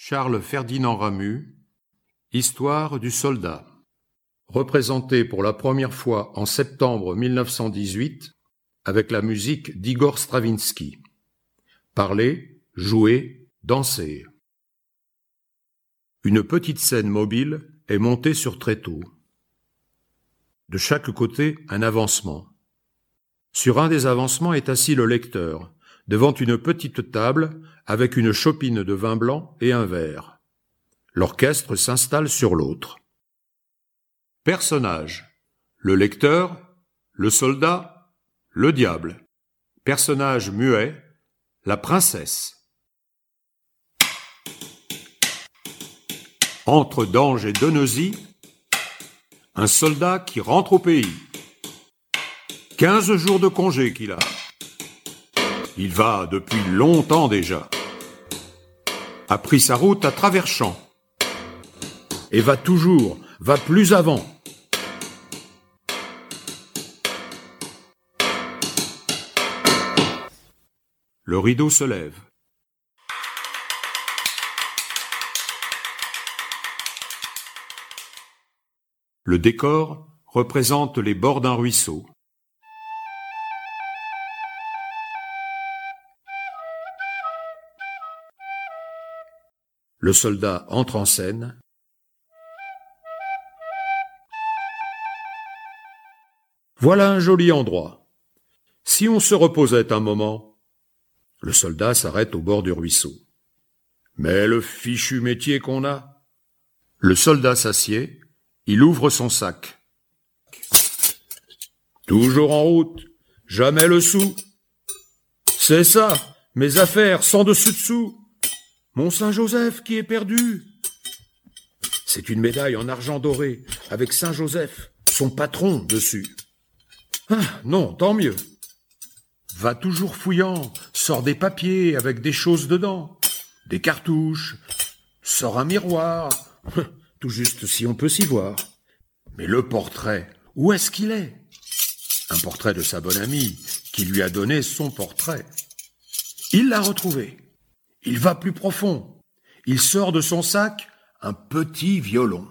Charles Ferdinand Ramu Histoire du soldat représenté pour la première fois en septembre 1918 avec la musique d'Igor Stravinsky. Parler, jouer, danser. Une petite scène mobile est montée sur tréteau. De chaque côté, un avancement. Sur un des avancements est assis le lecteur, devant une petite table avec une chopine de vin blanc et un verre. L'orchestre s'installe sur l'autre. Personnage. Le lecteur, le soldat, le diable. Personnage muet, la princesse. Entre Dange et Deneuzy, un soldat qui rentre au pays. Quinze jours de congé qu'il a. Il va depuis longtemps déjà. A pris sa route à travers champs. Et va toujours, va plus avant. Le rideau se lève. Le décor représente les bords d'un ruisseau. Le soldat entre en scène. Voilà un joli endroit. Si on se reposait un moment, le soldat s'arrête au bord du ruisseau. Mais le fichu métier qu'on a. Le soldat s'assied, il ouvre son sac. Toujours en route, jamais le sou. C'est ça, mes affaires sans dessus-dessous. Mon Saint-Joseph qui est perdu. C'est une médaille en argent doré, avec Saint-Joseph, son patron, dessus. Ah, non, tant mieux. Va toujours fouillant, sort des papiers avec des choses dedans, des cartouches, sort un miroir, tout juste si on peut s'y voir. Mais le portrait, où est-ce qu'il est? Un portrait de sa bonne amie, qui lui a donné son portrait. Il l'a retrouvé. Il va plus profond. Il sort de son sac un petit violon.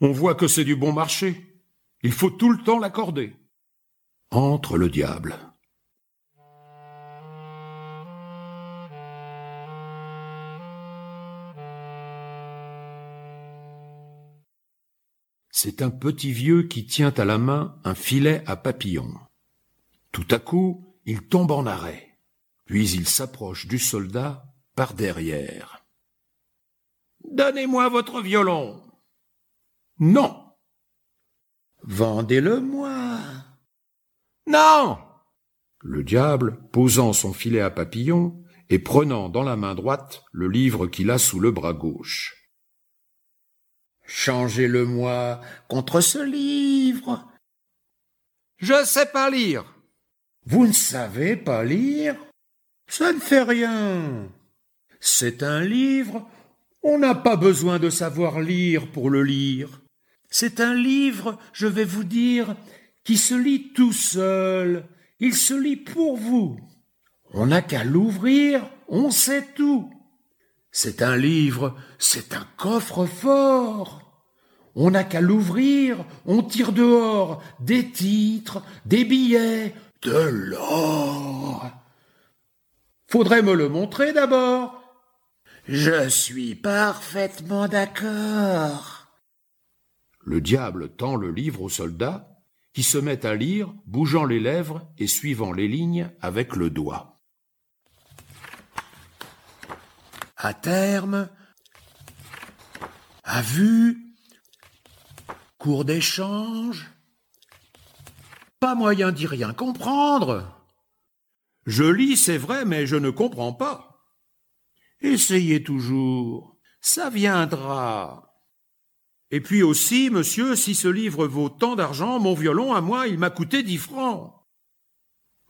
On voit que c'est du bon marché. Il faut tout le temps l'accorder. Entre le diable. C'est un petit vieux qui tient à la main un filet à papillon. Tout à coup, il tombe en arrêt, puis il s'approche du soldat par derrière. Donnez-moi votre violon. Non. Vendez-le-moi. Non. Le diable, posant son filet à papillon et prenant dans la main droite le livre qu'il a sous le bras gauche. Changez-le-moi contre ce livre. Je sais pas lire. Vous ne savez pas lire Ça ne fait rien. C'est un livre. On n'a pas besoin de savoir lire pour le lire. C'est un livre, je vais vous dire, qui se lit tout seul. Il se lit pour vous. On n'a qu'à l'ouvrir, on sait tout. C'est un livre, c'est un coffre-fort. On n'a qu'à l'ouvrir, on tire dehors des titres, des billets, de l'or. Faudrait me le montrer d'abord. Je suis parfaitement d'accord. Le diable tend le livre au soldat, qui se met à lire, bougeant les lèvres et suivant les lignes avec le doigt. À terme, à vue, cours d'échange, pas moyen d'y rien comprendre. Je lis, c'est vrai, mais je ne comprends pas. Essayez toujours, ça viendra. Et puis aussi, monsieur, si ce livre vaut tant d'argent, mon violon, à moi, il m'a coûté dix francs.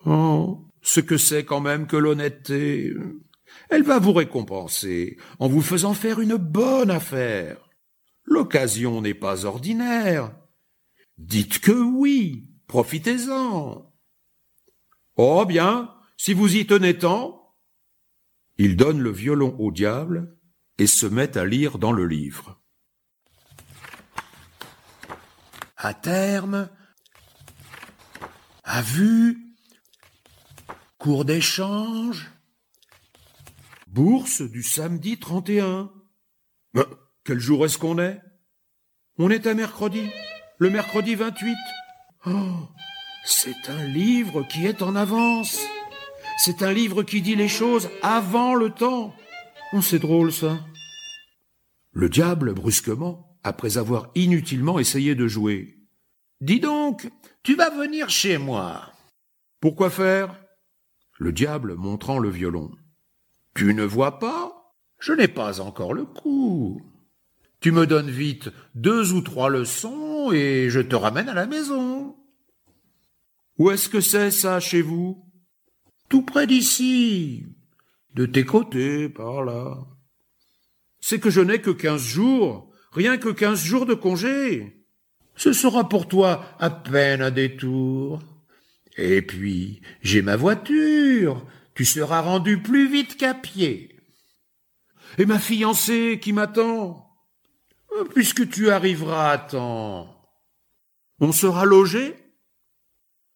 Oh, ce que c'est quand même que l'honnêteté. Elle va vous récompenser en vous faisant faire une bonne affaire. L'occasion n'est pas ordinaire. Dites que oui, profitez-en. Oh bien, si vous y tenez tant. Il donne le violon au diable et se met à lire dans le livre. À terme, à vue, cours d'échange, bourse du samedi 31. Mais quel jour est-ce qu'on est? On est à mercredi, le mercredi 28. Oh, c'est un livre qui est en avance. C'est un livre qui dit les choses avant le temps. Oh, c'est drôle ça. Le diable, brusquement, après avoir inutilement essayé de jouer. Dis donc, tu vas venir chez moi. Pourquoi faire? Le diable montrant le violon. Tu ne vois pas? Je n'ai pas encore le coup. Tu me donnes vite deux ou trois leçons et je te ramène à la maison. Où est-ce que c'est ça chez vous? Tout près d'ici. De tes côtés, par là. C'est que je n'ai que quinze jours, rien que quinze jours de congé. Ce sera pour toi à peine un détour. Et puis, j'ai ma voiture, tu seras rendu plus vite qu'à pied. Et ma fiancée qui m'attend Puisque tu arriveras à temps. On sera logé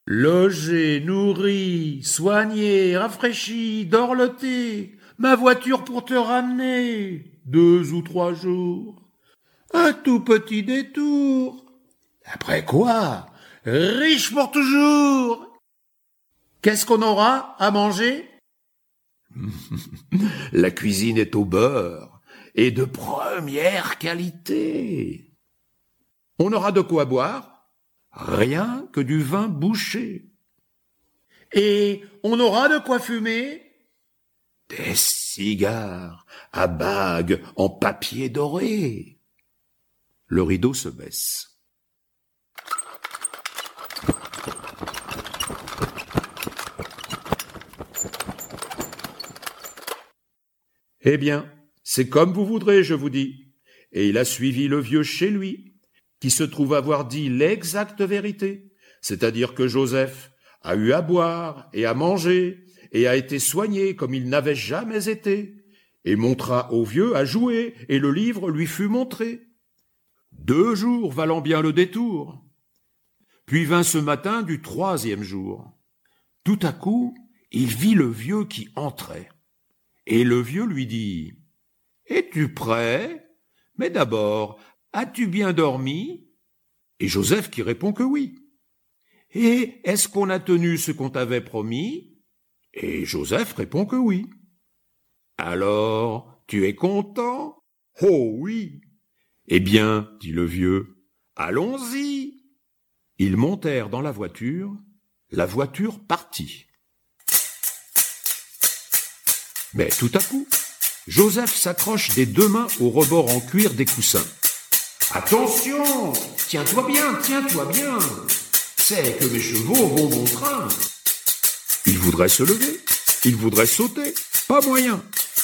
Logé, nourri, soigné, rafraîchi, dorloté, ma voiture pour te ramener, deux ou trois jours. Un tout petit détour. Après quoi? Riche pour toujours. Qu'est-ce qu'on aura à manger? La cuisine est au beurre et de première qualité. On aura de quoi boire Rien que du vin bouché. Et on aura de quoi fumer Des cigares à bagues en papier doré. Le rideau se baisse. Eh bien, c'est comme vous voudrez, je vous dis. Et il a suivi le vieux chez lui, qui se trouve avoir dit l'exacte vérité, c'est-à-dire que Joseph a eu à boire et à manger, et a été soigné comme il n'avait jamais été, et montra au vieux à jouer, et le livre lui fut montré. Deux jours valant bien le détour. Puis vint ce matin du troisième jour. Tout à coup, il vit le vieux qui entrait. Et le vieux lui dit Es-tu prêt? Mais d'abord, as-tu bien dormi? Et Joseph qui répond que oui. Et est-ce qu'on a tenu ce qu'on t'avait promis? Et Joseph répond que oui. Alors, tu es content? Oh oui. Eh bien, dit le vieux, allons-y. Ils montèrent dans la voiture, la voiture partit. Mais tout à coup, Joseph s'accroche des deux mains au rebord en cuir des coussins. Attention Tiens-toi bien, tiens-toi bien C'est que mes chevaux vont bon train Il voudrait se lever, il voudrait sauter, pas moyen.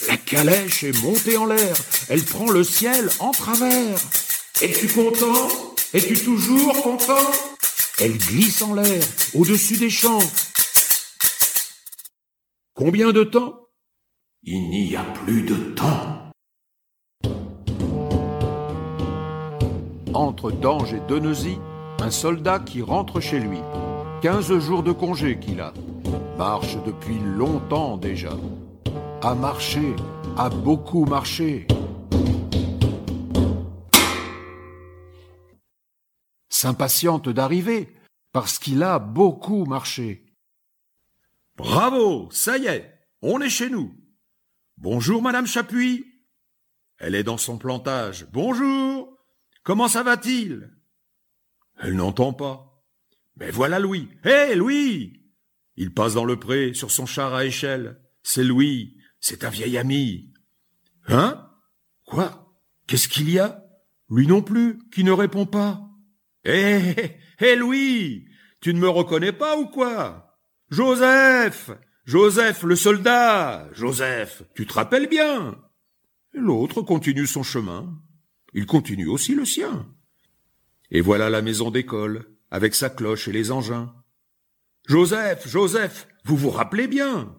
La calèche est montée en l'air, elle prend le ciel en travers. Es-tu content? Es-tu toujours content? Elle glisse en l'air, au-dessus des champs. Combien de temps il n'y a plus de temps. Entre Dange et Denesy, un soldat qui rentre chez lui. Quinze jours de congé qu'il a. Marche depuis longtemps déjà. A marché, a beaucoup marché. S'impatiente d'arriver, parce qu'il a beaucoup marché. Bravo, ça y est, on est chez nous. Bonjour, Madame Chapuis. Elle est dans son plantage. Bonjour. Comment ça va-t-il? Elle n'entend pas. Mais voilà Louis. Hé, Louis Il passe dans le pré, sur son char à échelle. C'est Louis. C'est un vieil ami. Hein? Quoi? Qu'est-ce qu'il y a? Lui non plus, qui ne répond pas. Hé, hé, Louis Tu ne me reconnais pas ou quoi? Joseph Joseph, le soldat. Joseph, tu te rappelles bien. L'autre continue son chemin. Il continue aussi le sien. Et voilà la maison d'école, avec sa cloche et les engins. Joseph, Joseph, vous vous rappelez bien.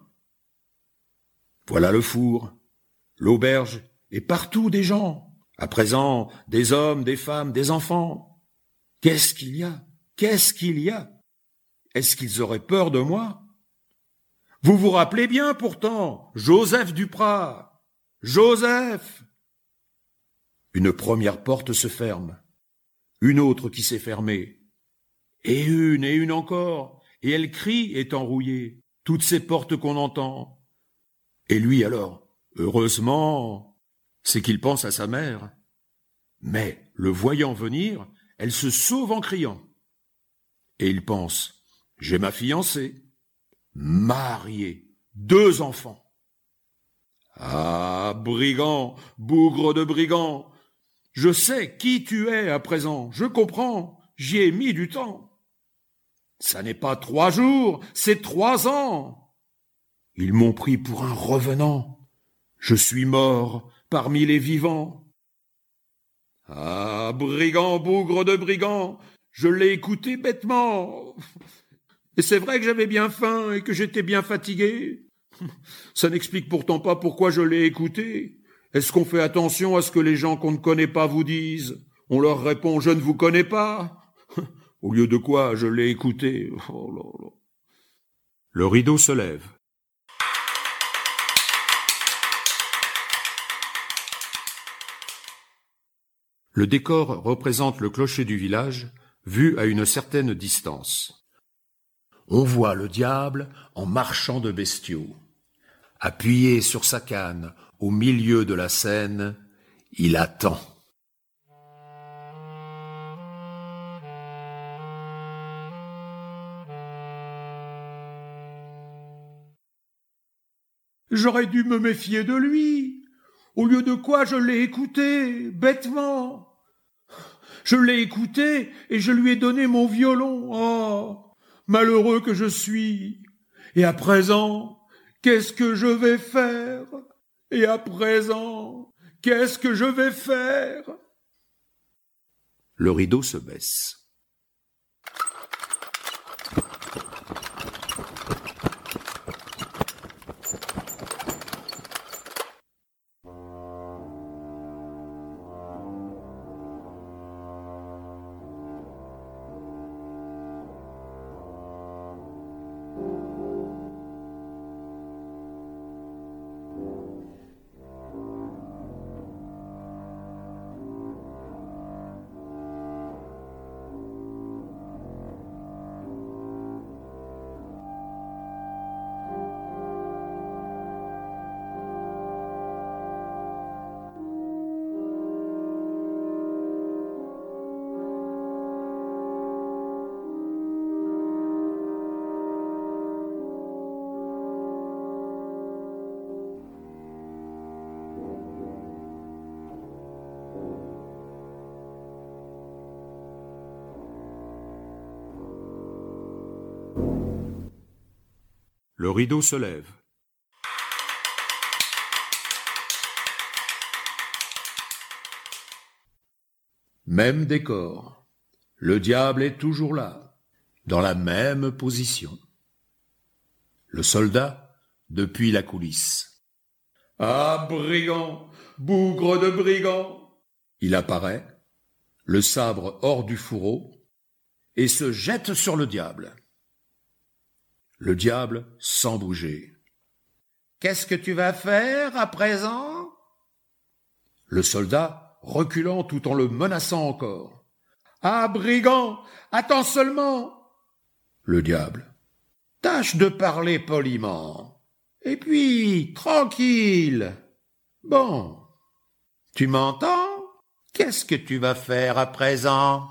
Voilà le four, l'auberge, et partout des gens. À présent, des hommes, des femmes, des enfants. Qu'est-ce qu'il y a? Qu'est-ce qu'il y a? Est-ce qu'ils auraient peur de moi? Vous vous rappelez bien pourtant, Joseph Duprat. Joseph Une première porte se ferme, une autre qui s'est fermée, et une et une encore, et elle crie étant rouillée, toutes ces portes qu'on entend. Et lui alors, heureusement, c'est qu'il pense à sa mère. Mais, le voyant venir, elle se sauve en criant. Et il pense, j'ai ma fiancée, mariée, deux enfants. Ah, brigand, bougre de brigand, je sais qui tu es à présent, je comprends, j'y ai mis du temps. Ça n'est pas trois jours, c'est trois ans. Ils m'ont pris pour un revenant. Je suis mort parmi les vivants. Ah, brigand, bougre de brigand, je l'ai écouté bêtement. Et c'est vrai que j'avais bien faim et que j'étais bien fatigué. Ça n'explique pourtant pas pourquoi je l'ai écouté. Est-ce qu'on fait attention à ce que les gens qu'on ne connaît pas vous disent? On leur répond je ne vous connais pas. Au lieu de quoi je l'ai écouté. Oh Le rideau se lève. Le décor représente le clocher du village, vu à une certaine distance. On voit le diable en marchant de bestiaux. Appuyé sur sa canne au milieu de la scène, il attend. J'aurais dû me méfier de lui. Au lieu de quoi je l'ai écouté, bêtement. Je l'ai écouté et je lui ai donné mon violon. Oh, malheureux que je suis. Et à présent, qu'est-ce que je vais faire? Et à présent, qu'est-ce que je vais faire? Le rideau se baisse. Le rideau se lève. Même décor. Le diable est toujours là, dans la même position. Le soldat, depuis la coulisse. Ah, brigand, bougre de brigand. Il apparaît, le sabre hors du fourreau, et se jette sur le diable. Le diable sans bouger. Qu'est-ce que tu vas faire à présent? Le soldat, reculant tout en le menaçant encore. Ah, brigand, attends seulement Le diable. Tâche de parler poliment. Et puis, tranquille. Bon. Tu m'entends? Qu'est-ce que tu vas faire à présent?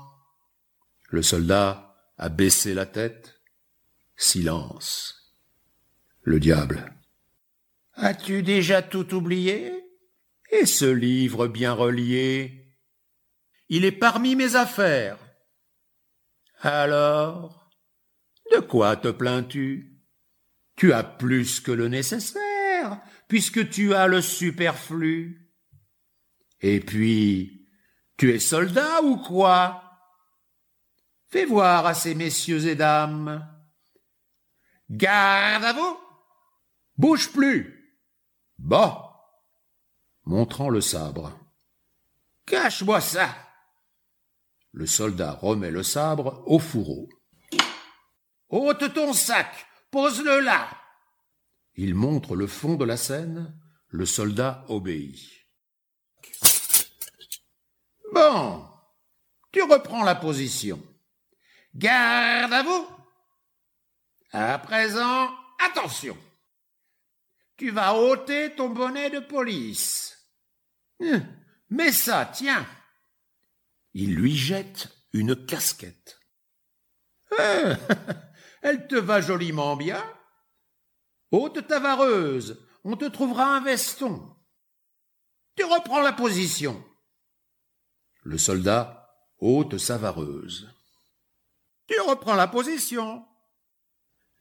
Le soldat a baissé la tête Silence. Le diable. As-tu déjà tout oublié? Et ce livre bien relié? Il est parmi mes affaires. Alors, de quoi te plains-tu? Tu as plus que le nécessaire, puisque tu as le superflu. Et puis, tu es soldat ou quoi? Fais voir à ces messieurs et dames Garde à vous. Bouge plus. Bah. Montrant le sabre. Cache-moi ça. Le soldat remet le sabre au fourreau. Ôte ton sac. Pose-le là. Il montre le fond de la scène. Le soldat obéit. Bon. Tu reprends la position. Garde à vous. À présent, attention. Tu vas ôter ton bonnet de police. Hum, mais ça, tiens. Il lui jette une casquette. Hein, elle te va joliment bien. Ôte ta vareuse, on te trouvera un veston. Tu reprends la position. Le soldat ôte sa vareuse. Tu reprends la position.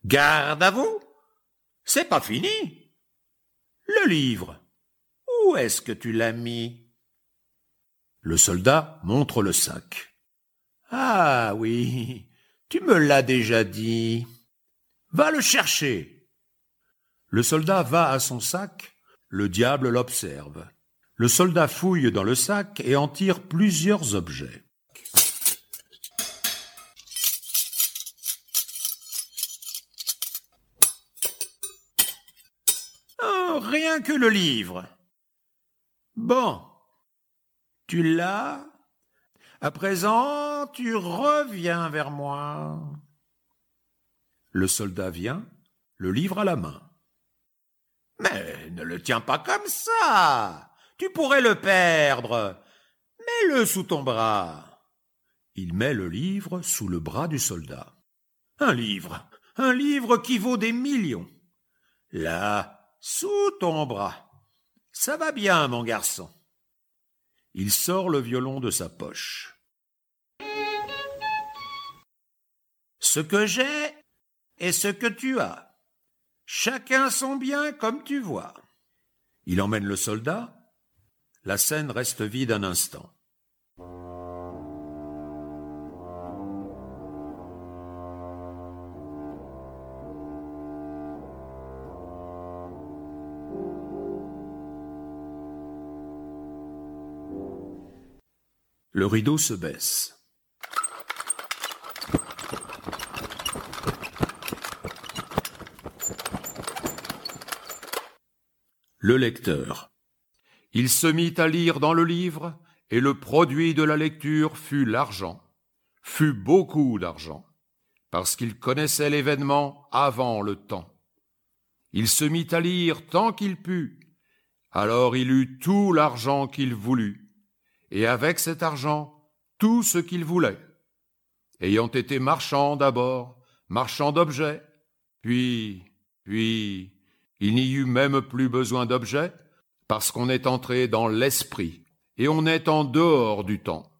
Garde à vous. C'est pas fini. Le livre. Où est-ce que tu l'as mis? Le soldat montre le sac. Ah oui, tu me l'as déjà dit. Va le chercher. Le soldat va à son sac, le diable l'observe. Le soldat fouille dans le sac et en tire plusieurs objets. Que le livre. Bon, tu l'as À présent, tu reviens vers moi. Le soldat vient, le livre à la main. Mais ne le tiens pas comme ça. Tu pourrais le perdre. Mets-le sous ton bras. Il met le livre sous le bras du soldat. Un livre, un livre qui vaut des millions. Là, sous ton bras. Ça va bien, mon garçon. Il sort le violon de sa poche. Ce que j'ai est ce que tu as. Chacun son bien comme tu vois. Il emmène le soldat. La scène reste vide un instant. Le rideau se baisse. Le lecteur. Il se mit à lire dans le livre, et le produit de la lecture fut l'argent, fut beaucoup d'argent, parce qu'il connaissait l'événement avant le temps. Il se mit à lire tant qu'il put, alors il eut tout l'argent qu'il voulut et avec cet argent tout ce qu'il voulait. Ayant été marchand d'abord, marchand d'objets, puis, puis, il n'y eut même plus besoin d'objets, parce qu'on est entré dans l'esprit, et on est en dehors du temps,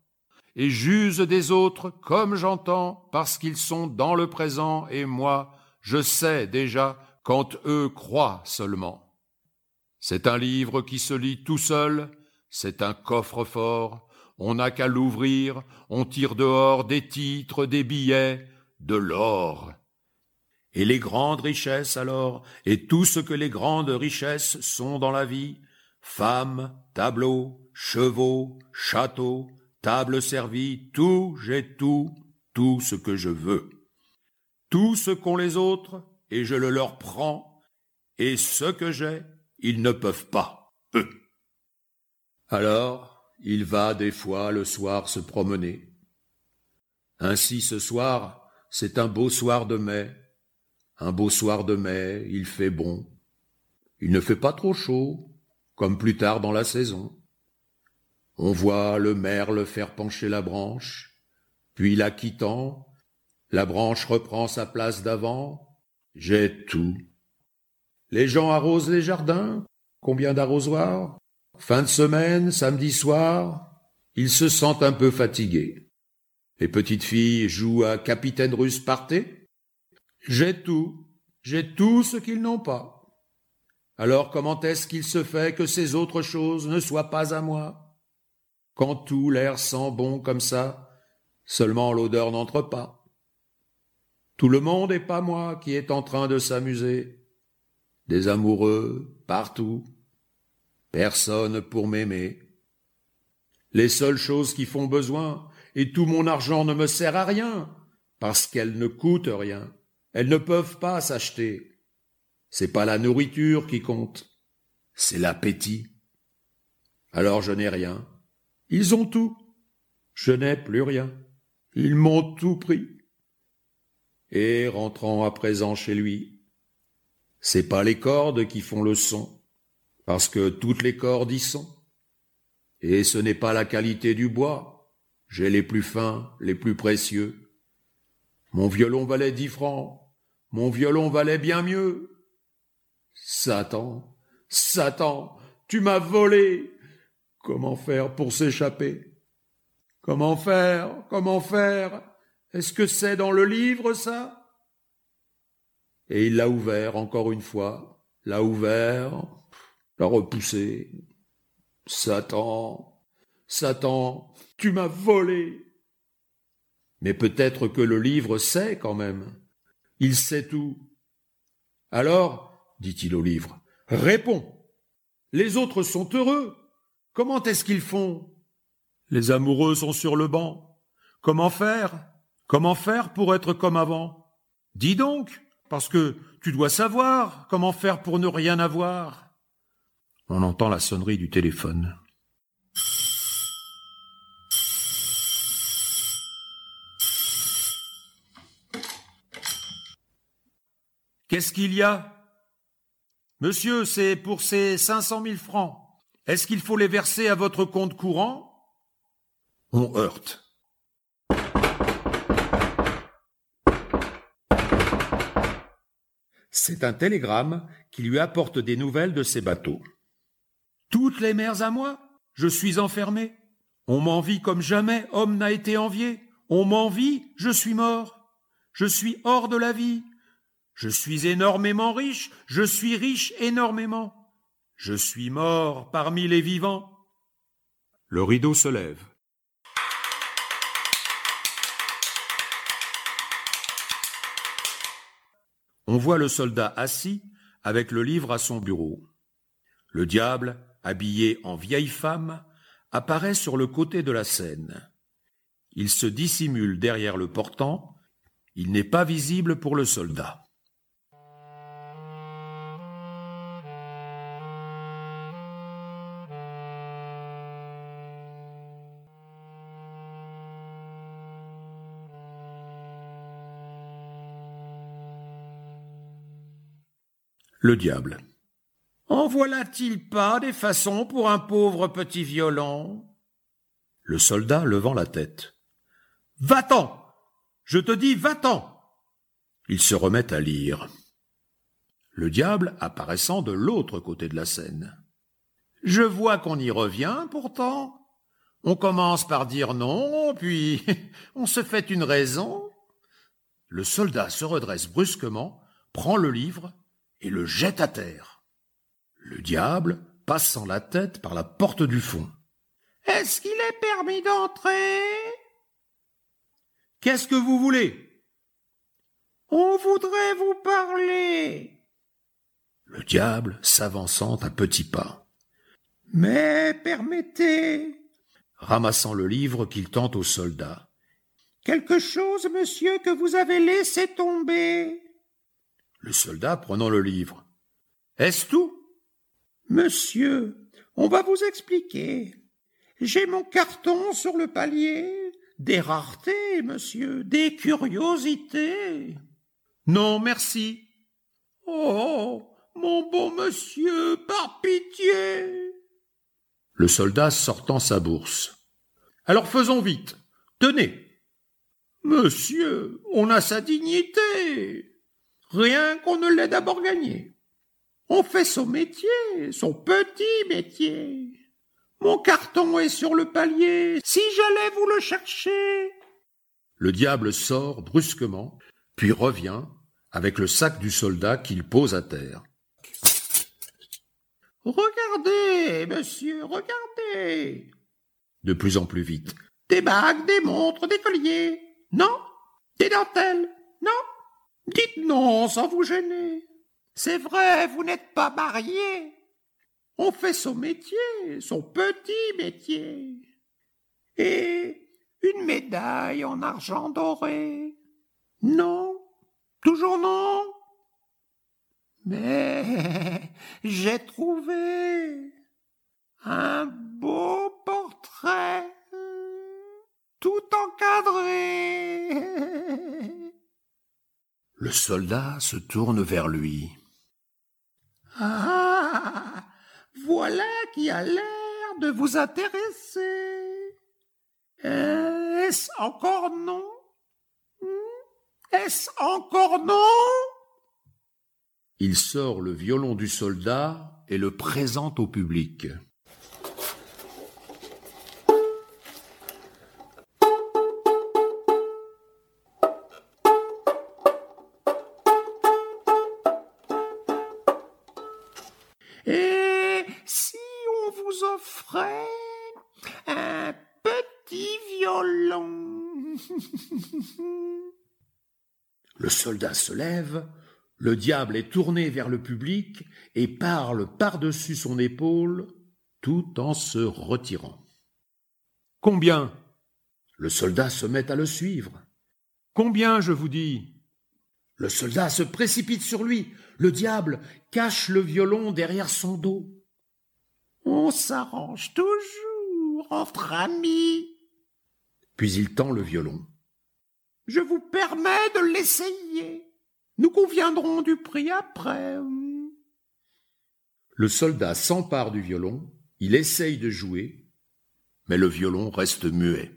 et j'use des autres comme j'entends, parce qu'ils sont dans le présent, et moi, je sais déjà quand eux croient seulement. C'est un livre qui se lit tout seul, c'est un coffre-fort, on n'a qu'à l'ouvrir, on tire dehors des titres, des billets, de l'or. Et les grandes richesses alors, et tout ce que les grandes richesses sont dans la vie, femmes, tableaux, chevaux, châteaux, tables servies, tout, j'ai tout, tout ce que je veux. Tout ce qu'ont les autres, et je le leur prends, et ce que j'ai, ils ne peuvent pas, eux. Alors, il va des fois le soir se promener. Ainsi ce soir, c'est un beau soir de mai. Un beau soir de mai, il fait bon. Il ne fait pas trop chaud, comme plus tard dans la saison. On voit le merle faire pencher la branche, puis la quittant, la branche reprend sa place d'avant. J'ai tout. Les gens arrosent les jardins. Combien d'arrosoirs? Fin de semaine, samedi soir, ils se sentent un peu fatigués. Les petites filles jouent à capitaine russe partez. J'ai tout, j'ai tout ce qu'ils n'ont pas. Alors comment est-ce qu'il se fait que ces autres choses ne soient pas à moi? Quand tout l'air sent bon comme ça, seulement l'odeur n'entre pas. Tout le monde et pas moi qui est en train de s'amuser. Des amoureux partout. Personne pour m'aimer. Les seules choses qui font besoin, et tout mon argent ne me sert à rien, parce qu'elles ne coûtent rien. Elles ne peuvent pas s'acheter. C'est pas la nourriture qui compte, c'est l'appétit. Alors je n'ai rien. Ils ont tout. Je n'ai plus rien. Ils m'ont tout pris. Et rentrant à présent chez lui, c'est pas les cordes qui font le son, parce que toutes les cordes y sont. Et ce n'est pas la qualité du bois. J'ai les plus fins, les plus précieux. Mon violon valait dix francs. Mon violon valait bien mieux. Satan, Satan, tu m'as volé. Comment faire pour s'échapper? Comment faire? Comment faire? Est-ce que c'est dans le livre, ça? Et il l'a ouvert encore une fois, l'a ouvert, l'a repoussé. Satan, Satan, tu m'as volé. Mais peut-être que le livre sait quand même. Il sait tout. Alors, dit-il au livre, réponds. Les autres sont heureux. Comment est-ce qu'ils font? Les amoureux sont sur le banc. Comment faire? Comment faire pour être comme avant? Dis donc, parce que tu dois savoir comment faire pour ne rien avoir. On entend la sonnerie du téléphone. Qu'est-ce qu'il y a? Monsieur, c'est pour ces cinq cent mille francs. Est-ce qu'il faut les verser à votre compte courant? On heurte. C'est un télégramme qui lui apporte des nouvelles de ses bateaux. Toutes les mers à moi Je suis enfermé. On m'envie comme jamais homme n'a été envié. On m'envie, je suis mort. Je suis hors de la vie. Je suis énormément riche, je suis riche énormément. Je suis mort parmi les vivants. Le rideau se lève. On voit le soldat assis avec le livre à son bureau. Le diable, habillé en vieille femme, apparaît sur le côté de la scène. Il se dissimule derrière le portant, il n'est pas visible pour le soldat. Le diable. En voilà-t-il pas des façons pour un pauvre petit violon Le soldat levant la tête. Va-t'en Je te dis va-t'en Il se remet à lire. Le diable apparaissant de l'autre côté de la scène. Je vois qu'on y revient pourtant. On commence par dire non, puis on se fait une raison. Le soldat se redresse brusquement, prend le livre et le jette à terre. Le diable, passant la tête par la porte du fond. Est-ce qu'il est permis d'entrer? Qu'est-ce que vous voulez? On voudrait vous parler. Le diable s'avançant à petits pas. Mais permettez, ramassant le livre qu'il tend au soldat. Quelque chose, monsieur, que vous avez laissé tomber. Le soldat prenant le livre. Est-ce tout? Monsieur, on va vous expliquer. J'ai mon carton sur le palier. Des raretés, monsieur, des curiosités. Non, merci. Oh. Mon bon monsieur, par pitié. Le soldat sortant sa bourse. Alors faisons vite. Tenez. Monsieur, on a sa dignité rien qu'on ne l'ait d'abord gagné. On fait son métier, son petit métier. Mon carton est sur le palier, si j'allais vous le chercher. Le diable sort brusquement, puis revient avec le sac du soldat qu'il pose à terre. Regardez, monsieur, regardez. De plus en plus vite. Des bagues, des montres, des colliers. Non. Des dentelles. Non Dites non sans vous gêner. C'est vrai, vous n'êtes pas marié. On fait son métier, son petit métier. Et une médaille en argent doré. Non, toujours non. Mais j'ai trouvé un beau portrait tout encadré. Le soldat se tourne vers lui. Ah. Voilà qui a l'air de vous intéresser. Est-ce encore non? Est-ce encore non? Il sort le violon du soldat et le présente au public. Le soldat se lève, le diable est tourné vers le public et parle par-dessus son épaule tout en se retirant. Combien? Le soldat se met à le suivre. Combien, je vous dis? Le soldat se précipite sur lui. Le diable cache le violon derrière son dos. On s'arrange toujours entre amis. Puis il tend le violon. Je vous permets de l'essayer. Nous conviendrons du prix après. Le soldat s'empare du violon, il essaye de jouer, mais le violon reste muet.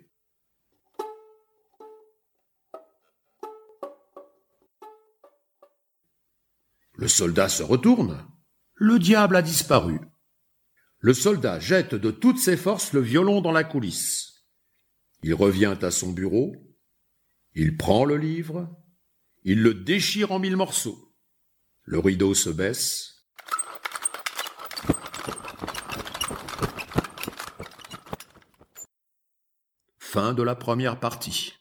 Le soldat se retourne. Le diable a disparu. Le soldat jette de toutes ses forces le violon dans la coulisse. Il revient à son bureau. Il prend le livre. Il le déchire en mille morceaux. Le rideau se baisse. Fin de la première partie.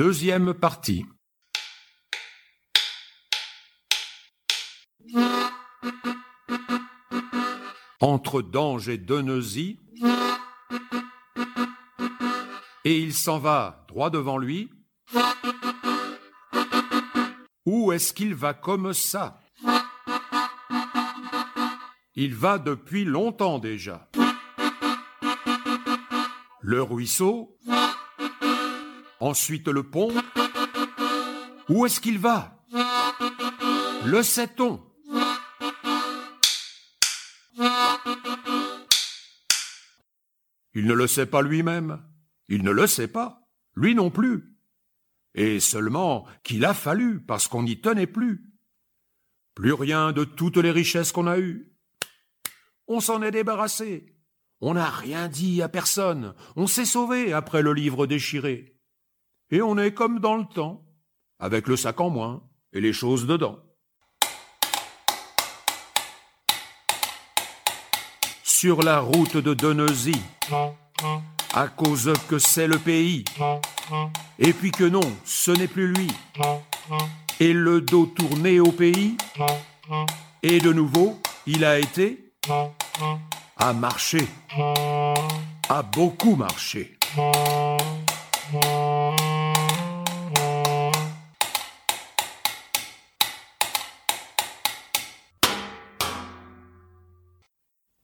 Deuxième partie. Entre Dange et Deneuzy, et il s'en va droit devant lui. Où est-ce qu'il va comme ça? Il va depuis longtemps déjà. Le ruisseau, Ensuite le pont. Où est-ce qu'il va? Le sait-on? Il ne le sait pas lui-même. Il ne le sait pas. Lui non plus. Et seulement qu'il a fallu parce qu'on n'y tenait plus. Plus rien de toutes les richesses qu'on a eues. On s'en est débarrassé. On n'a rien dit à personne. On s'est sauvé après le livre déchiré et on est comme dans le temps, avec le sac en moins et les choses dedans. Sur la route de Deneuzy, à cause que c'est le pays, et puis que non, ce n'est plus lui, et le dos tourné au pays, et de nouveau, il a été à marcher, à beaucoup marcher.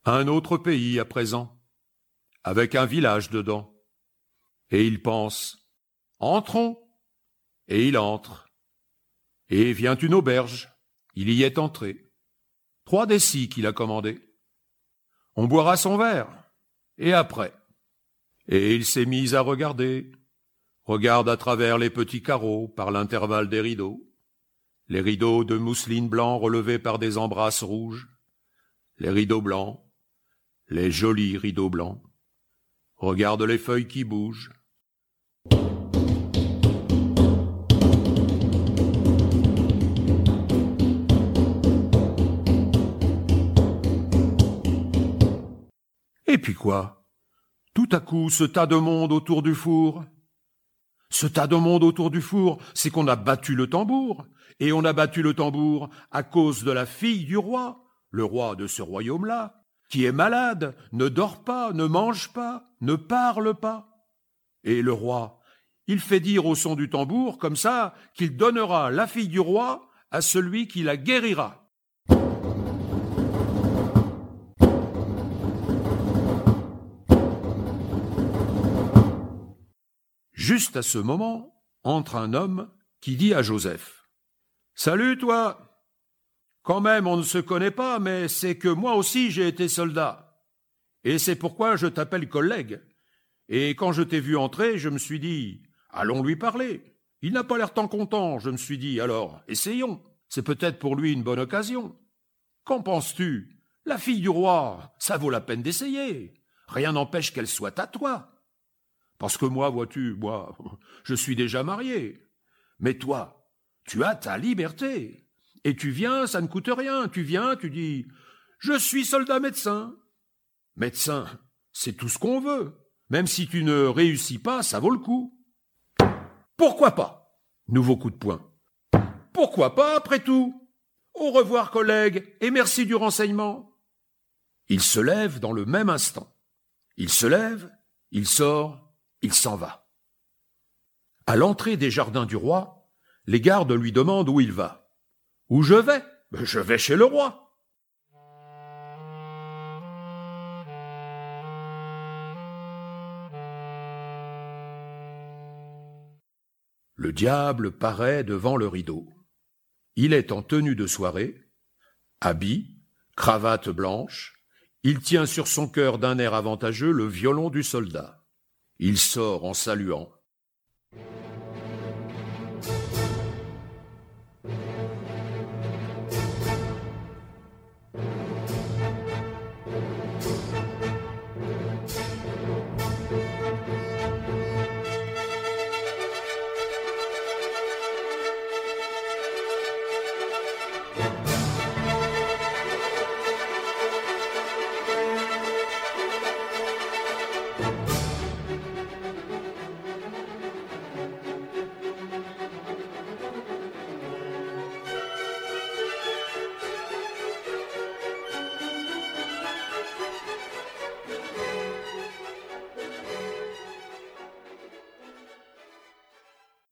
Un autre pays à présent, avec un village dedans. Et il pense Entrons. Et il entre. Et vient une auberge. Il y est entré. Trois décis qu'il a commandés. On boira son verre. Et après. Et il s'est mis à regarder. Regarde à travers les petits carreaux, par l'intervalle des rideaux. Les rideaux de mousseline blanc relevés par des embrasses rouges. Les rideaux blancs. Les jolis rideaux blancs. Regarde les feuilles qui bougent. Et puis quoi? Tout à coup, ce tas de monde autour du four. Ce tas de monde autour du four, c'est qu'on a battu le tambour. Et on a battu le tambour à cause de la fille du roi, le roi de ce royaume-là, qui est malade, ne dort pas, ne mange pas, ne parle pas. Et le roi, il fait dire au son du tambour, comme ça, qu'il donnera la fille du roi à celui qui la guérira. Juste à ce moment, entre un homme qui dit à Joseph Salut, toi Quand même, on ne se connaît pas, mais c'est que moi aussi j'ai été soldat. Et c'est pourquoi je t'appelle collègue. Et quand je t'ai vu entrer, je me suis dit Allons lui parler. Il n'a pas l'air tant content, je me suis dit alors, essayons. C'est peut-être pour lui une bonne occasion. Qu'en penses-tu? La fille du roi, ça vaut la peine d'essayer. Rien n'empêche qu'elle soit à toi. Parce que moi, vois-tu, moi, je suis déjà marié. Mais toi, tu as ta liberté. Et tu viens, ça ne coûte rien. Tu viens, tu dis Je suis soldat médecin. Médecin, c'est tout ce qu'on veut. Même si tu ne réussis pas, ça vaut le coup. Pourquoi pas? Nouveau coup de poing. Pourquoi pas, après tout? Au revoir, collègue, et merci du renseignement. Il se lève dans le même instant. Il se lève, il sort, il s'en va. À l'entrée des jardins du roi, les gardes lui demandent où il va. Où je vais? Je vais chez le roi. Le diable paraît devant le rideau. Il est en tenue de soirée, habit, cravate blanche, il tient sur son cœur d'un air avantageux le violon du soldat. Il sort en saluant.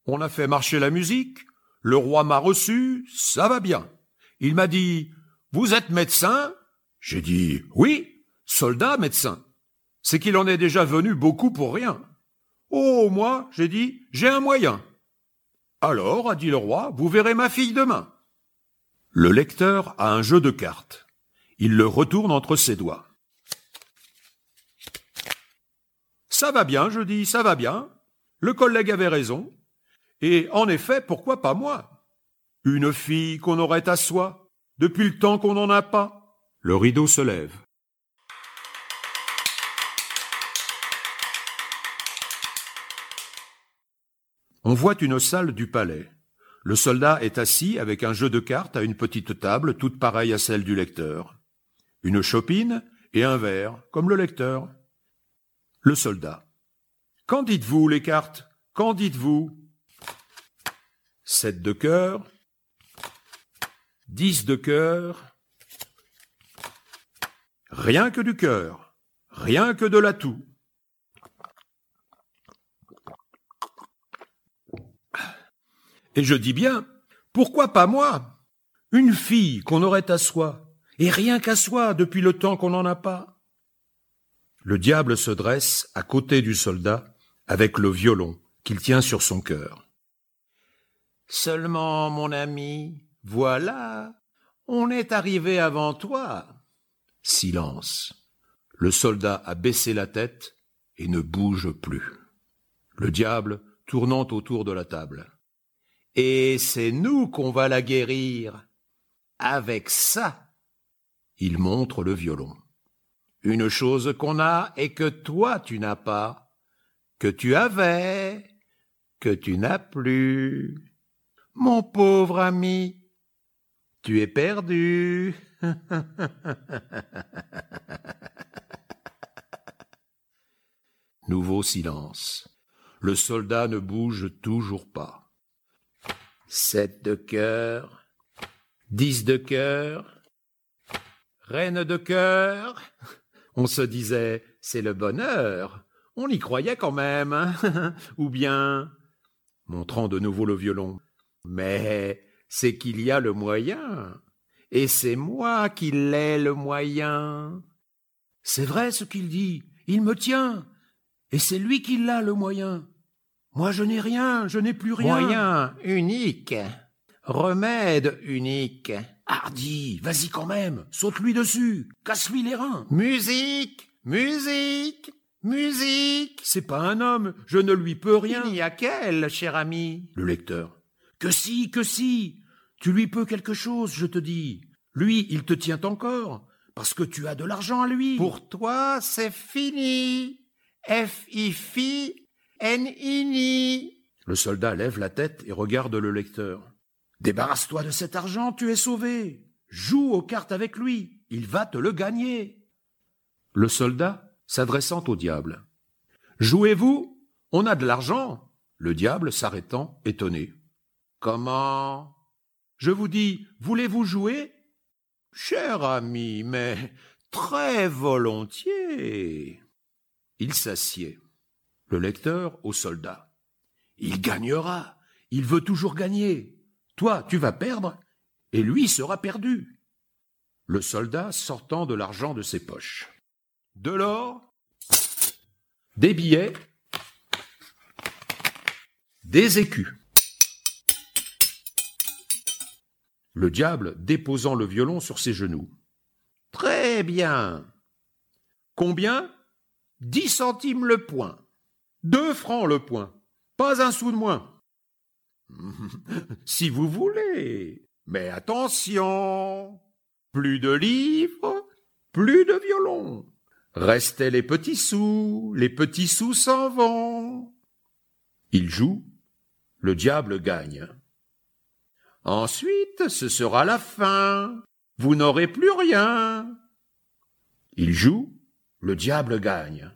On a fait marcher la musique, le roi m'a reçu, ça va bien. Il m'a dit Vous êtes médecin? J'ai dit Oui, soldat médecin. C'est qu'il en est déjà venu beaucoup pour rien. Oh, moi, j'ai dit, j'ai un moyen. Alors, a dit le roi, vous verrez ma fille demain. Le lecteur a un jeu de cartes. Il le retourne entre ses doigts. Ça va bien, je dis, ça va bien. Le collègue avait raison. Et en effet, pourquoi pas moi? Une fille qu'on aurait à soi, depuis le temps qu'on n'en a pas. Le rideau se lève. On voit une salle du palais. Le soldat est assis avec un jeu de cartes à une petite table toute pareille à celle du lecteur. Une chopine et un verre, comme le lecteur. Le soldat. Qu'en dites-vous, les cartes? Qu'en dites-vous? 7 de cœur, 10 de cœur, rien que du cœur, rien que de l'atout. Et je dis bien, pourquoi pas moi Une fille qu'on aurait à soi, et rien qu'à soi depuis le temps qu'on n'en a pas? Le diable se dresse à côté du soldat avec le violon qu'il tient sur son cœur. Seulement, mon ami, voilà, on est arrivé avant toi. Silence. Le soldat a baissé la tête et ne bouge plus. Le diable tournant autour de la table. Et c'est nous qu'on va la guérir. Avec ça. Il montre le violon. Une chose qu'on a et que toi tu n'as pas, que tu avais, que tu n'as plus. Mon pauvre ami, tu es perdu. Nouveau silence. Le soldat ne bouge toujours pas. Sept de cœur, dix de cœur, reine de cœur. On se disait, c'est le bonheur. On y croyait quand même. Ou bien, montrant de nouveau le violon, mais c'est qu'il y a le moyen, et c'est moi qui l'ai le moyen. C'est vrai ce qu'il dit, il me tient, et c'est lui qui l'a le moyen. Moi je n'ai rien, je n'ai plus rien. Moyen unique, remède unique. Hardi, vas-y quand même, saute-lui dessus, casse-lui les reins. Musique, musique, musique. C'est pas un homme, je ne lui peux rien. Il n'y a qu'elle, cher ami. Le lecteur. Que si, que si. Tu lui peux quelque chose, je te dis. Lui, il te tient encore, parce que tu as de l'argent à lui. Pour toi, c'est fini. F-I-F-I-N-I-N-I. Le soldat lève la tête et regarde le lecteur. Débarrasse-toi de cet argent, tu es sauvé. Joue aux cartes avec lui, il va te le gagner. Le soldat, s'adressant au diable. Jouez-vous? On a de l'argent. Le diable s'arrêtant, étonné. Comment? Je vous dis, voulez-vous jouer? Cher ami, mais très volontiers. Il s'assied. Le lecteur au soldat. Il gagnera. Il veut toujours gagner. Toi, tu vas perdre, et lui sera perdu. Le soldat sortant de l'argent de ses poches. De l'or, des billets, des écus. Le diable déposant le violon sur ses genoux. Très bien. Combien? Dix centimes le point. Deux francs le point. Pas un sou de moins. si vous voulez. Mais attention. Plus de livres, plus de violons. Restaient les petits sous, les petits sous s'en vont. Il joue, le diable gagne. Ensuite, ce sera la fin. Vous n'aurez plus rien. Il joue, le diable gagne.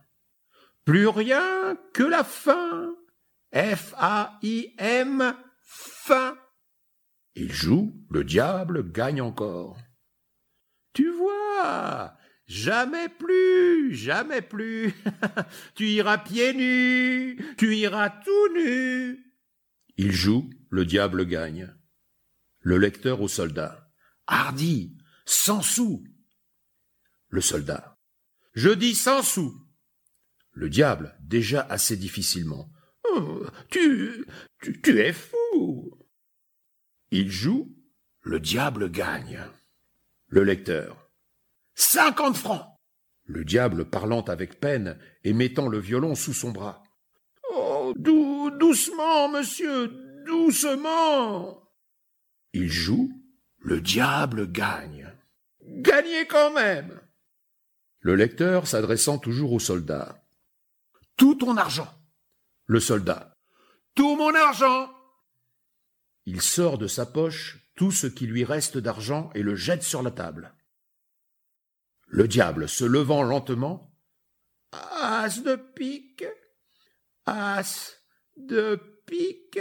Plus rien que la fin. F-A-I-M, fin. Il joue, le diable gagne encore. Tu vois, jamais plus, jamais plus. tu iras pieds nus, tu iras tout nu. Il joue, le diable gagne. Le lecteur au soldat. Hardi, cent sous. Le soldat. Je dis cent sous. Le diable, déjà assez difficilement. Oh, tu, tu, tu es fou. Il joue, le diable gagne. Le lecteur. Cinquante francs. Le diable parlant avec peine et mettant le violon sous son bras. Oh, doucement, monsieur, doucement. Il joue, le diable gagne. Gagnez quand même. Le lecteur s'adressant toujours au soldat. Tout ton argent. Le soldat. Tout mon argent. Il sort de sa poche tout ce qui lui reste d'argent et le jette sur la table. Le diable, se levant lentement. As de pique. As de pique.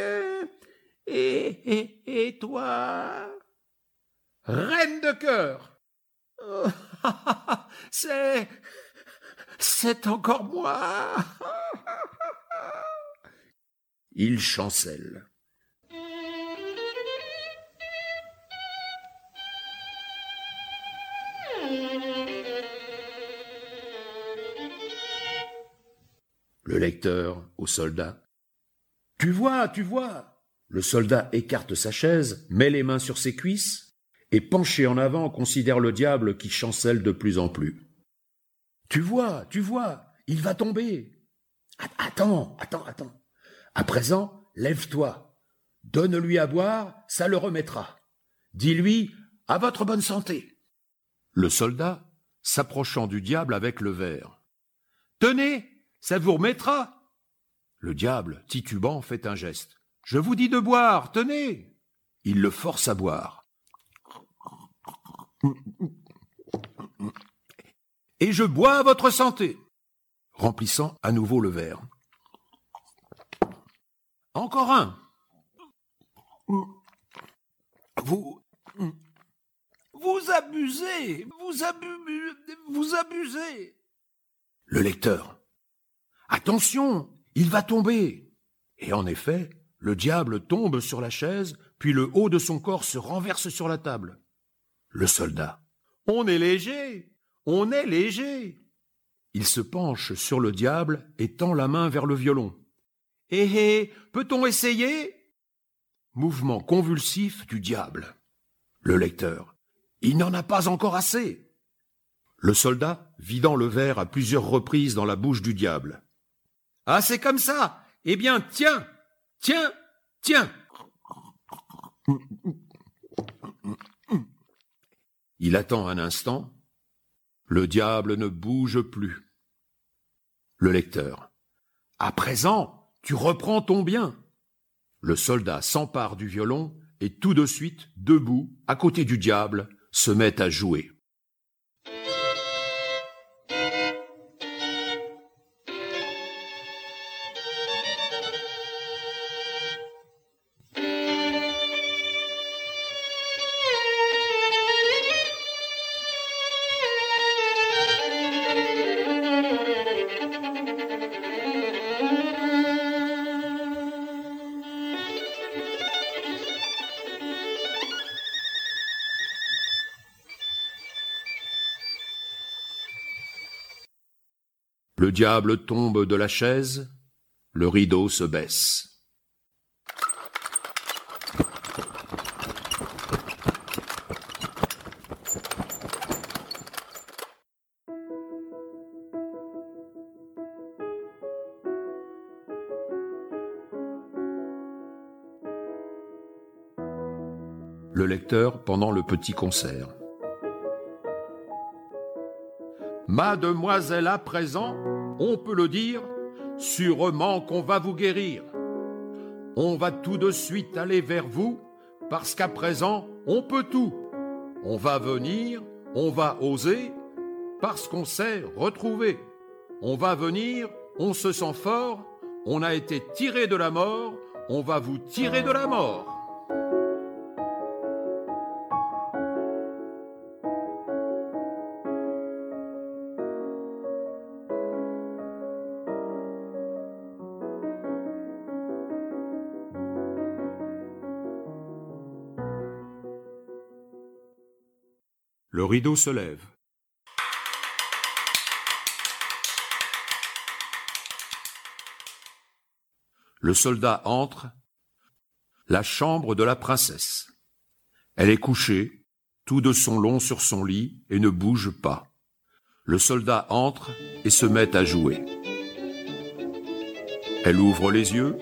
Et, toi? Reine de cœur C'est. C'est encore moi Il chancelle. Le lecteur au soldat. Tu vois, tu vois. Le soldat écarte sa chaise, met les mains sur ses cuisses, et penché en avant considère le diable qui chancelle de plus en plus. Tu vois, tu vois, il va tomber. Attends, attends, attends. À présent, lève-toi. Donne-lui à boire, ça le remettra. Dis-lui à votre bonne santé. Le soldat, s'approchant du diable avec le verre. Tenez, ça vous remettra. Le diable, titubant, fait un geste. Je vous dis de boire, tenez. Il le force à boire. Et je bois à votre santé, remplissant à nouveau le verre. Encore un. Vous. Vous abusez. Vous abusez. Vous abusez. Le lecteur. Attention, il va tomber. Et en effet, le diable tombe sur la chaise, puis le haut de son corps se renverse sur la table. Le soldat. On est léger. On est léger. Il se penche sur le diable et tend la main vers le violon. Eh eh, peut-on essayer? Mouvement convulsif du diable. Le lecteur. Il n'en a pas encore assez. Le soldat, vidant le verre à plusieurs reprises dans la bouche du diable. Ah, c'est comme ça. Eh bien, tiens, tiens, tiens. Il attend un instant. Le diable ne bouge plus. Le lecteur. À présent, tu reprends ton bien. Le soldat s'empare du violon et tout de suite, debout, à côté du diable, se met à jouer. Diable tombe de la chaise, le rideau se baisse. Le lecteur pendant le petit concert. Mademoiselle à présent, on peut le dire, sûrement qu'on va vous guérir. On va tout de suite aller vers vous, parce qu'à présent, on peut tout. On va venir, on va oser, parce qu'on sait retrouver. On va venir, on se sent fort, on a été tiré de la mort, on va vous tirer de la mort. Rideau se lève. Le soldat entre. La chambre de la princesse. Elle est couchée, tout de son long sur son lit, et ne bouge pas. Le soldat entre et se met à jouer. Elle ouvre les yeux,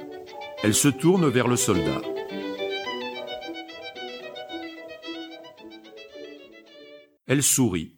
elle se tourne vers le soldat. Elle sourit.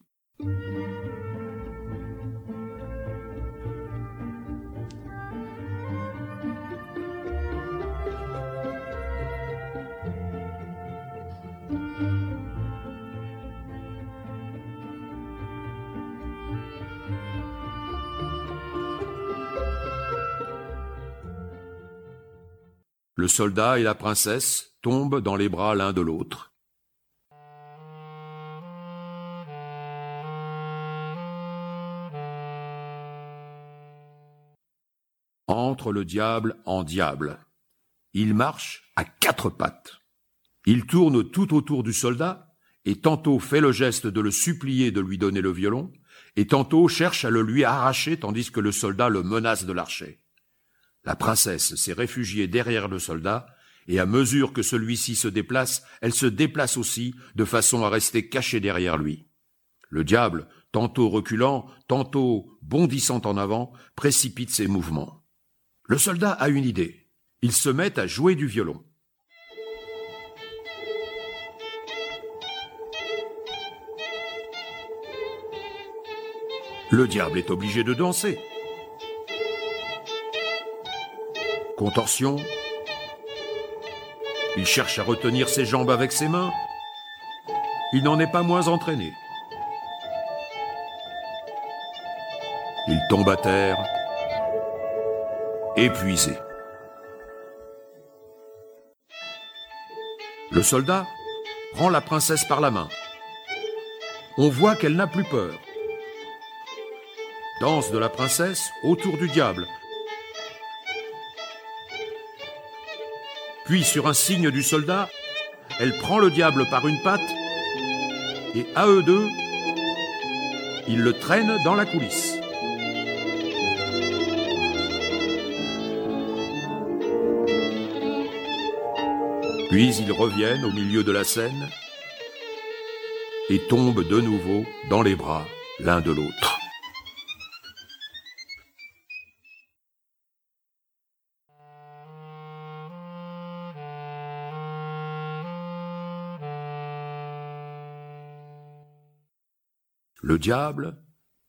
Le soldat et la princesse tombent dans les bras l'un de l'autre. Entre le diable en diable. Il marche à quatre pattes. Il tourne tout autour du soldat, et tantôt fait le geste de le supplier de lui donner le violon, et tantôt cherche à le lui arracher tandis que le soldat le menace de l'archer. La princesse s'est réfugiée derrière le soldat, et à mesure que celui-ci se déplace, elle se déplace aussi, de façon à rester cachée derrière lui. Le diable, tantôt reculant, tantôt bondissant en avant, précipite ses mouvements. Le soldat a une idée. Il se met à jouer du violon. Le diable est obligé de danser. Contorsion. Il cherche à retenir ses jambes avec ses mains. Il n'en est pas moins entraîné. Il tombe à terre, épuisé. Le soldat prend la princesse par la main. On voit qu'elle n'a plus peur. Danse de la princesse autour du diable. Puis, sur un signe du soldat, elle prend le diable par une patte et à eux deux, ils le traînent dans la coulisse. Puis ils reviennent au milieu de la scène et tombent de nouveau dans les bras l'un de l'autre. Le diable,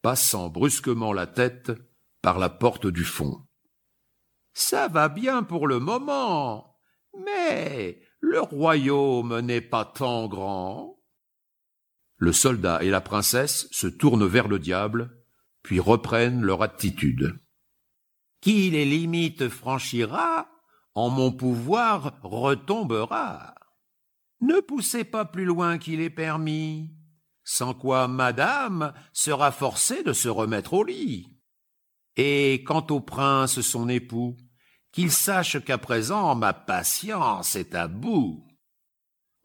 passant brusquement la tête par la porte du fond. Ça va bien pour le moment, mais le royaume n'est pas tant grand. Le soldat et la princesse se tournent vers le diable, puis reprennent leur attitude. Qui les limites franchira, en mon pouvoir retombera. Ne poussez pas plus loin qu'il est permis, sans quoi madame sera forcée de se remettre au lit. Et quant au prince son époux, qu'il sache qu'à présent ma patience est à bout.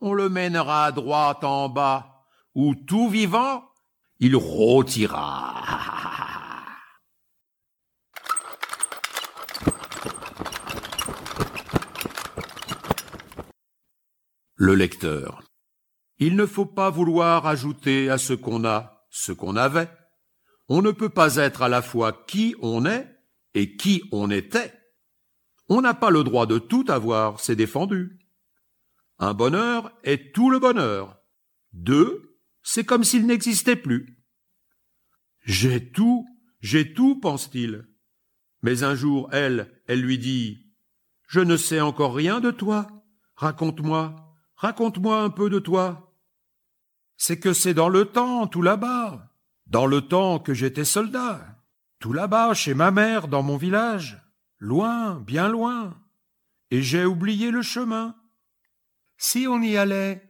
On le mènera droit en bas, où tout vivant, il rôtira. Le lecteur. Il ne faut pas vouloir ajouter à ce qu'on a ce qu'on avait. On ne peut pas être à la fois qui on est et qui on était. On n'a pas le droit de tout avoir, c'est défendu. Un bonheur est tout le bonheur. Deux, c'est comme s'il n'existait plus. J'ai tout, j'ai tout, pense-t-il. Mais un jour, elle, elle lui dit Je ne sais encore rien de toi. Raconte-moi, raconte-moi un peu de toi. C'est que c'est dans le temps, tout là-bas, dans le temps que j'étais soldat, tout là-bas, chez ma mère, dans mon village loin, bien loin, et j'ai oublié le chemin. Si on y allait,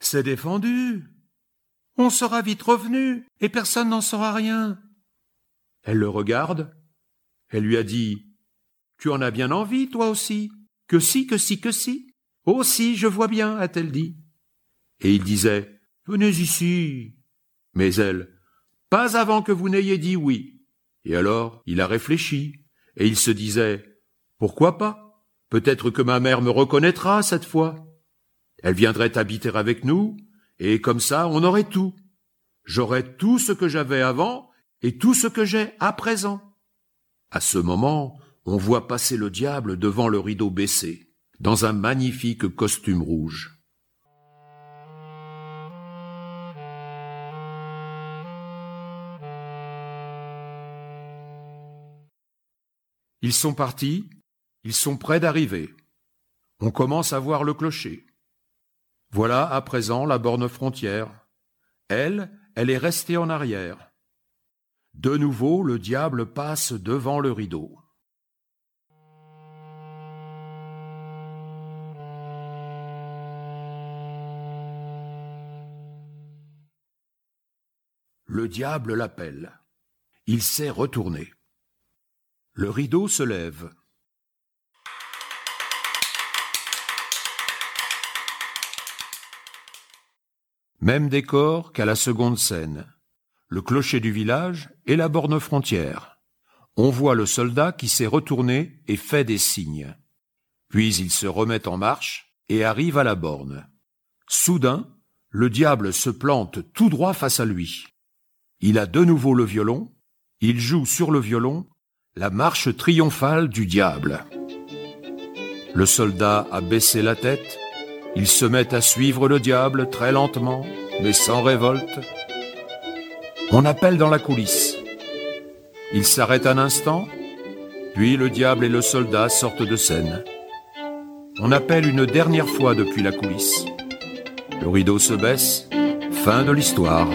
c'est défendu. On sera vite revenu, et personne n'en saura rien. Elle le regarde. Elle lui a dit Tu en as bien envie, toi aussi. Que si, que si, que si. Oh si, je vois bien, a-t-elle dit. Et il disait Venez ici. Mais elle Pas avant que vous n'ayez dit oui. Et alors il a réfléchi, et il se disait Pourquoi pas? Peut-être que ma mère me reconnaîtra cette fois. Elle viendrait habiter avec nous, et comme ça on aurait tout. J'aurais tout ce que j'avais avant et tout ce que j'ai à présent. À ce moment, on voit passer le diable devant le rideau baissé, dans un magnifique costume rouge. Ils sont partis, ils sont près d'arriver. On commence à voir le clocher. Voilà à présent la borne frontière. Elle, elle est restée en arrière. De nouveau, le diable passe devant le rideau. Le diable l'appelle. Il s'est retourné. Le rideau se lève. Même décor qu'à la seconde scène. le clocher du village et la borne frontière. On voit le soldat qui s'est retourné et fait des signes. Puis il se remet en marche et arrive à la borne. Soudain, le diable se plante tout droit face à lui. Il a de nouveau le violon, il joue sur le violon la marche triomphale du diable. Le soldat a baissé la tête, il se met à suivre le diable très lentement, mais sans révolte. On appelle dans la coulisse. Il s'arrête un instant, puis le diable et le soldat sortent de scène. On appelle une dernière fois depuis la coulisse. Le rideau se baisse, fin de l'histoire.